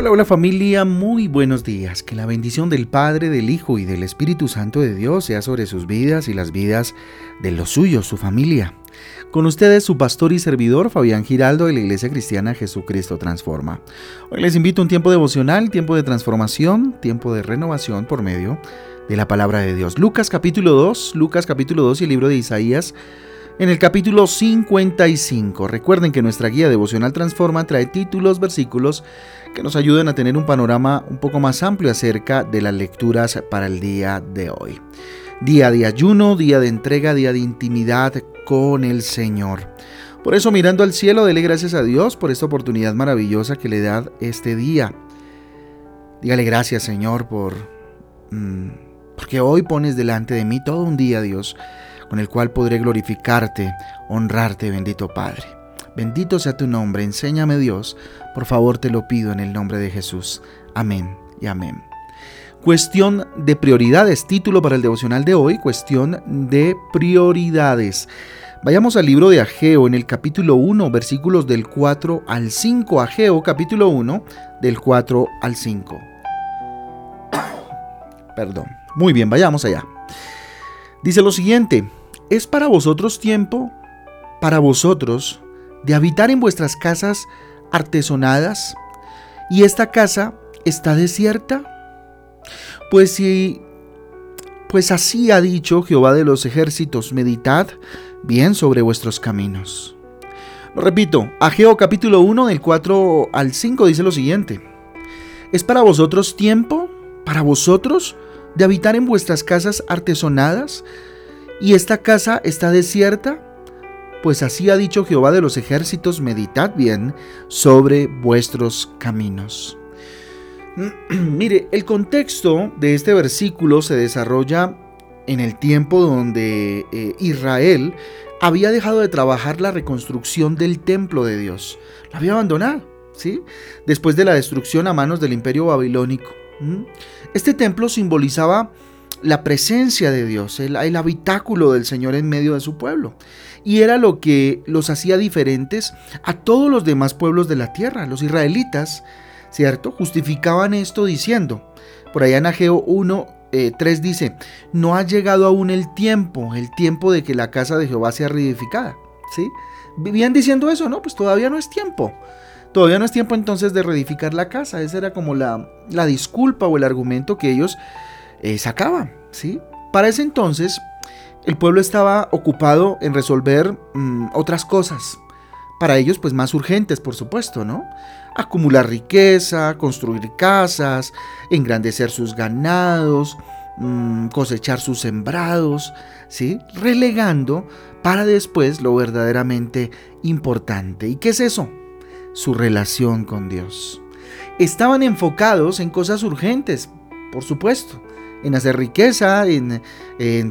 Hola, hola familia, muy buenos días. Que la bendición del Padre, del Hijo y del Espíritu Santo de Dios sea sobre sus vidas y las vidas de los suyos, su familia. Con ustedes su pastor y servidor Fabián Giraldo de la Iglesia Cristiana Jesucristo Transforma. Hoy les invito a un tiempo devocional, tiempo de transformación, tiempo de renovación por medio de la palabra de Dios. Lucas capítulo 2, Lucas capítulo 2 y el libro de Isaías en el capítulo 55. Recuerden que nuestra guía devocional Transforma trae títulos, versículos que nos ayuden a tener un panorama un poco más amplio acerca de las lecturas para el día de hoy. Día de ayuno, día de entrega, día de intimidad con el Señor. Por eso mirando al cielo, dele gracias a Dios por esta oportunidad maravillosa que le da este día. Dígale gracias Señor por... Mm, porque hoy pones delante de mí todo un día, Dios con el cual podré glorificarte, honrarte, bendito Padre. Bendito sea tu nombre, enséñame Dios, por favor te lo pido en el nombre de Jesús. Amén y amén. Cuestión de prioridades, título para el devocional de hoy, cuestión de prioridades. Vayamos al libro de Ageo en el capítulo 1, versículos del 4 al 5. Ageo capítulo 1, del 4 al 5. Perdón. Muy bien, vayamos allá. Dice lo siguiente, ¿Es para vosotros tiempo, para vosotros, de habitar en vuestras casas artesonadas y esta casa está desierta? Pues si pues así ha dicho Jehová de los ejércitos, meditad bien sobre vuestros caminos. Repito, Ageo capítulo 1 del 4 al 5 dice lo siguiente. ¿Es para vosotros tiempo, para vosotros, de habitar en vuestras casas artesonadas ¿Y esta casa está desierta? Pues así ha dicho Jehová de los ejércitos, meditad bien sobre vuestros caminos. Mire, el contexto de este versículo se desarrolla en el tiempo donde eh, Israel había dejado de trabajar la reconstrucción del templo de Dios. Lo había abandonado, ¿sí? Después de la destrucción a manos del imperio babilónico. Este templo simbolizaba la presencia de Dios, el, habitáculo del Señor en medio de su pueblo. Y era lo que los hacía diferentes a todos los demás pueblos de la tierra. Los israelitas, ¿cierto? Justificaban esto diciendo, por allá en Ageo 1, 3 eh, dice, no ha llegado aún el tiempo, el tiempo de que la casa de Jehová sea reedificada. ¿Sí? Vivían diciendo eso, ¿no? Pues todavía no es tiempo. Todavía no es tiempo entonces de reedificar la casa. Esa era como la, la disculpa o el argumento que ellos eh, sacaba. ¿sí? Para ese entonces, el pueblo estaba ocupado en resolver mm, otras cosas. Para ellos, pues más urgentes, por supuesto, ¿no? Acumular riqueza, construir casas, engrandecer sus ganados, mm, cosechar sus sembrados, ¿sí? Relegando para después lo verdaderamente importante. ¿Y qué es eso? Su relación con Dios. Estaban enfocados en cosas urgentes, por supuesto, en hacer riqueza, en,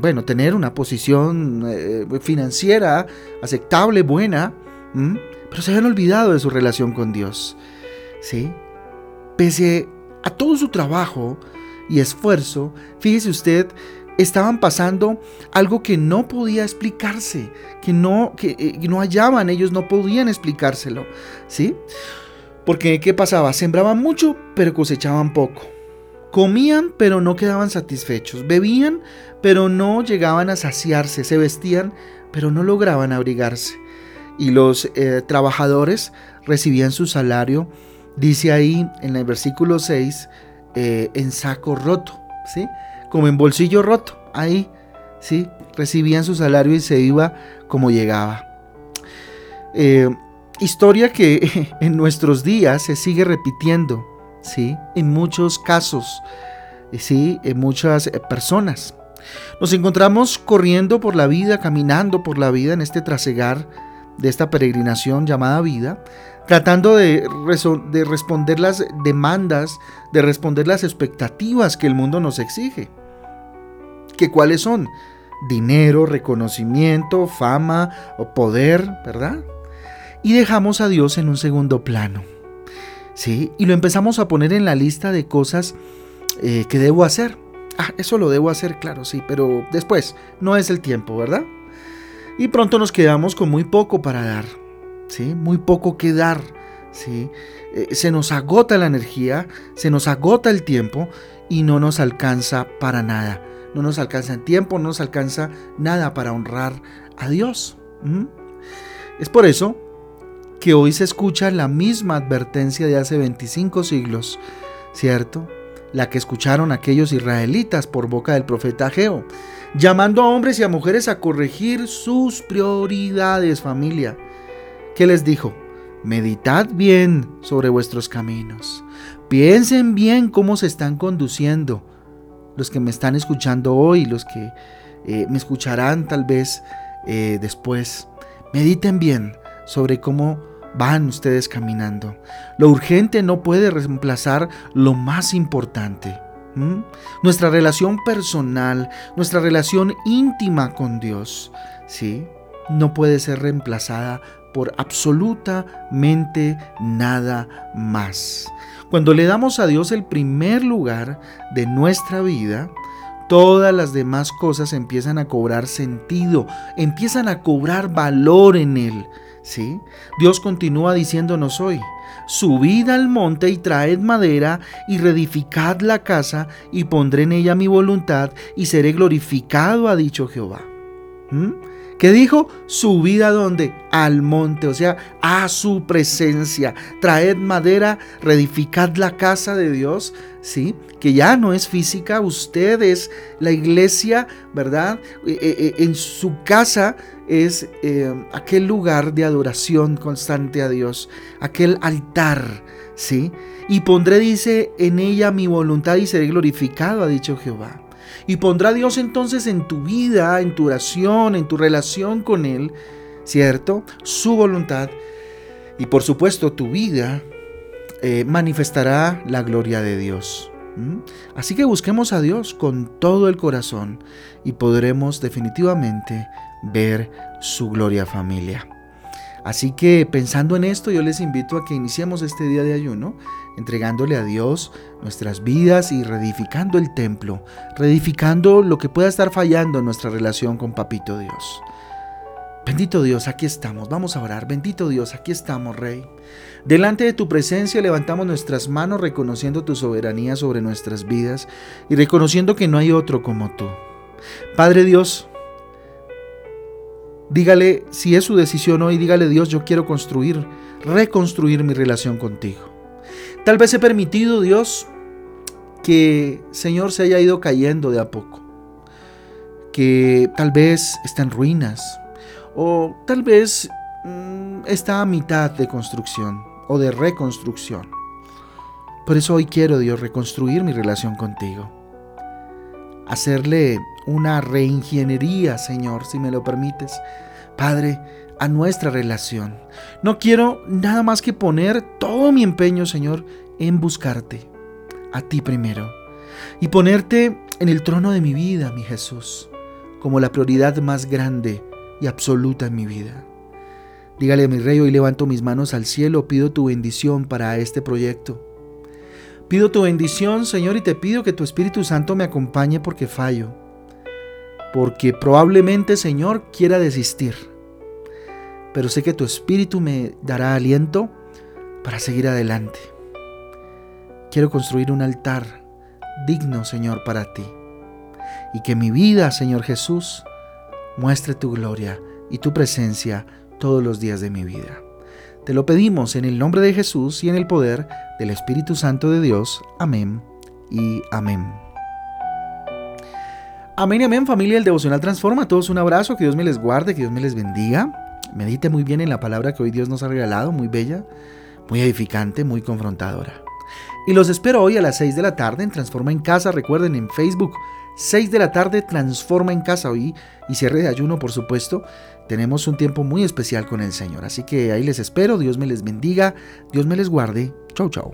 bueno, tener una posición eh, financiera aceptable, buena, pero se habían olvidado de su relación con Dios. ¿sí? Pese a todo su trabajo y esfuerzo, fíjese usted, estaban pasando algo que no podía explicarse, que no, que, eh, no hallaban, ellos no podían explicárselo, ¿sí? Porque ¿qué pasaba? Sembraban mucho, pero cosechaban poco. Comían pero no quedaban satisfechos, bebían pero no llegaban a saciarse, se vestían pero no lograban abrigarse. Y los eh, trabajadores recibían su salario, dice ahí en el versículo 6, eh, en saco roto, ¿sí? Como en bolsillo roto, ahí, ¿sí? Recibían su salario y se iba como llegaba. Eh, historia que en nuestros días se sigue repitiendo ¿sí? En muchos casos, ¿sí? En muchas eh, personas. Nos encontramos corriendo por la vida, caminando por la vida en este trasegar de esta peregrinación llamada vida, tratando de, de responder las demandas, de responder las expectativas que el mundo nos exige. ¿Que cuáles son? Dinero, reconocimiento, fama poder, ¿verdad? Y dejamos a Dios en un segundo plano. ¿Sí? Y lo empezamos a poner en la lista de cosas eh, que debo hacer. Ah, eso lo debo hacer, claro, sí, pero después, no es el tiempo, ¿verdad? Y pronto nos quedamos con muy poco para dar, ¿sí? Muy poco que dar, ¿sí? Eh, se nos agota la energía, se nos agota el tiempo y no nos alcanza para nada. No nos alcanza el tiempo, no nos alcanza nada para honrar a Dios. Es por eso que hoy se escucha la misma advertencia de hace 25 siglos, ¿cierto? La que escucharon aquellos israelitas por boca del profeta Ageo, llamando a hombres y a mujeres a corregir sus prioridades, familia. ¿Qué les dijo? Meditad bien sobre vuestros caminos. Piensen bien cómo se están conduciendo. Los que me están escuchando hoy, los que eh, me escucharán tal vez eh, después. Mediten bien sobre cómo van ustedes caminando. Lo urgente no puede reemplazar lo más importante. Nuestra relación personal, nuestra relación íntima con Dios, ¿sí? No puede ser reemplazada por absolutamente nada más. Cuando le damos a Dios el primer lugar de nuestra vida, todas las demás cosas empiezan a cobrar sentido, empiezan a cobrar valor en Él. Dios continúa diciéndonos hoy, subid al monte y traed madera y reedificad la casa y pondré en ella mi voluntad y seré glorificado, ha dicho Jehová. ¿Mm? ¿Qué dijo? Subid a dónde? Al monte, o sea, a su presencia. Traed madera, reedificad la casa de Dios, ¿sí? Que ya no es física, usted es la iglesia, ¿verdad? Eh, eh, eh, en su casa es aquel lugar de adoración constante a Dios, aquel altar, ¿sí? Y pondré, dice, en ella mi voluntad y seré glorificado, ha dicho Jehová. Y pondrá Dios entonces en tu vida, en tu oración, en tu relación con Él, ¿cierto? Su voluntad. Y por supuesto tu vida eh, manifestará la gloria de Dios. Así que busquemos a Dios con todo el corazón y podremos definitivamente ver su gloria familia. Así que pensando en esto, yo les invito a que iniciemos este día de ayuno entregándole a Dios nuestras vidas y reedificando el templo, reedificando lo que pueda estar fallando en nuestra relación con Papito Dios. Bendito Dios, aquí estamos. Vamos a orar. Bendito Dios, aquí estamos, Rey. Delante de tu presencia levantamos nuestras manos reconociendo tu soberanía sobre nuestras vidas y reconociendo que no hay otro como tú. Padre Dios, dígale si es su decisión hoy, dígale Dios, yo quiero construir, reconstruir mi relación contigo. Tal vez he permitido, Dios, que Señor se haya ido cayendo de a poco. Que tal vez está en ruinas. O tal vez mm, está a mitad de construcción o de reconstrucción. Por eso hoy quiero, Dios, reconstruir mi relación contigo. Hacerle una reingeniería, Señor, si me lo permites. Padre, a nuestra relación. No quiero nada más que poner todo mi empeño, Señor, en buscarte, a ti primero, y ponerte en el trono de mi vida, mi Jesús, como la prioridad más grande y absoluta en mi vida. Dígale mi rey, hoy levanto mis manos al cielo, pido tu bendición para este proyecto. Pido tu bendición, Señor, y te pido que tu Espíritu Santo me acompañe porque fallo. Porque probablemente, Señor, quiera desistir pero sé que tu espíritu me dará aliento para seguir adelante. Quiero construir un altar digno, Señor, para ti. Y que mi vida, Señor Jesús, muestre tu gloria y tu presencia todos los días de mi vida. Te lo pedimos en el nombre de Jesús y en el poder del Espíritu Santo de Dios. Amén y amén. Amén y amén familia del Devocional Transforma. Todos un abrazo, que Dios me les guarde, que Dios me les bendiga. Medite muy bien en la palabra que hoy Dios nos ha regalado, muy bella, muy edificante, muy confrontadora. Y los espero hoy a las 6 de la tarde en Transforma en Casa. Recuerden en Facebook, 6 de la tarde, Transforma en Casa hoy y cierre de ayuno, por supuesto. Tenemos un tiempo muy especial con el Señor. Así que ahí les espero. Dios me les bendiga. Dios me les guarde. Chau, chau.